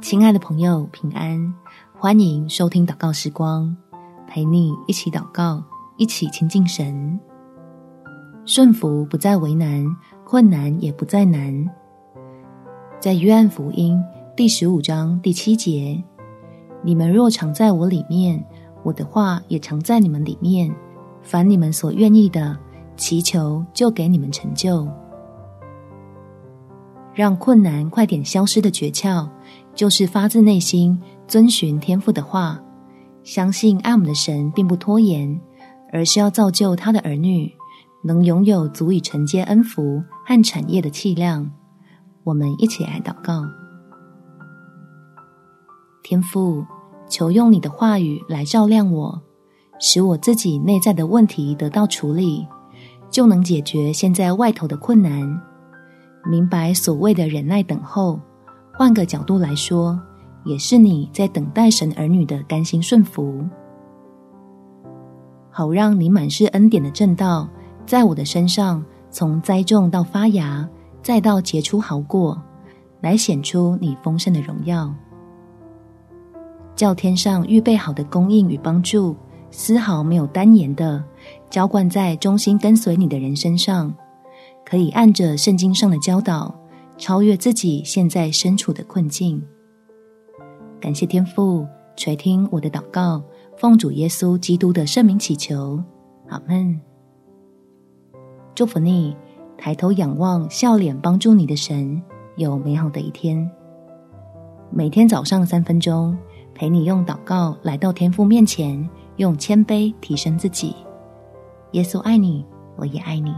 亲爱的朋友，平安！欢迎收听祷告时光，陪你一起祷告，一起亲近神。顺服不再为难，困难也不再难。在约翰福音第十五章第七节，你们若常在我里面，我的话也常在你们里面，凡你们所愿意的，祈求就给你们成就。让困难快点消失的诀窍，就是发自内心遵循天父的话，相信爱我们的神并不拖延，而是要造就他的儿女，能拥有足以承接恩福和产业的气量。我们一起来祷告：天父，求用你的话语来照亮我，使我自己内在的问题得到处理，就能解决现在外头的困难。明白所谓的忍耐等候，换个角度来说，也是你在等待神儿女的甘心顺服，好让你满是恩典的正道，在我的身上从栽种到发芽，再到结出好果，来显出你丰盛的荣耀，叫天上预备好的供应与帮助，丝毫没有单言的浇灌在忠心跟随你的人身上。可以按着圣经上的教导，超越自己现在身处的困境。感谢天父垂听我的祷告，奉主耶稣基督的圣名祈求，阿门。祝福你，抬头仰望笑脸帮助你的神，有美好的一天。每天早上三分钟，陪你用祷告来到天父面前，用谦卑提升自己。耶稣爱你，我也爱你。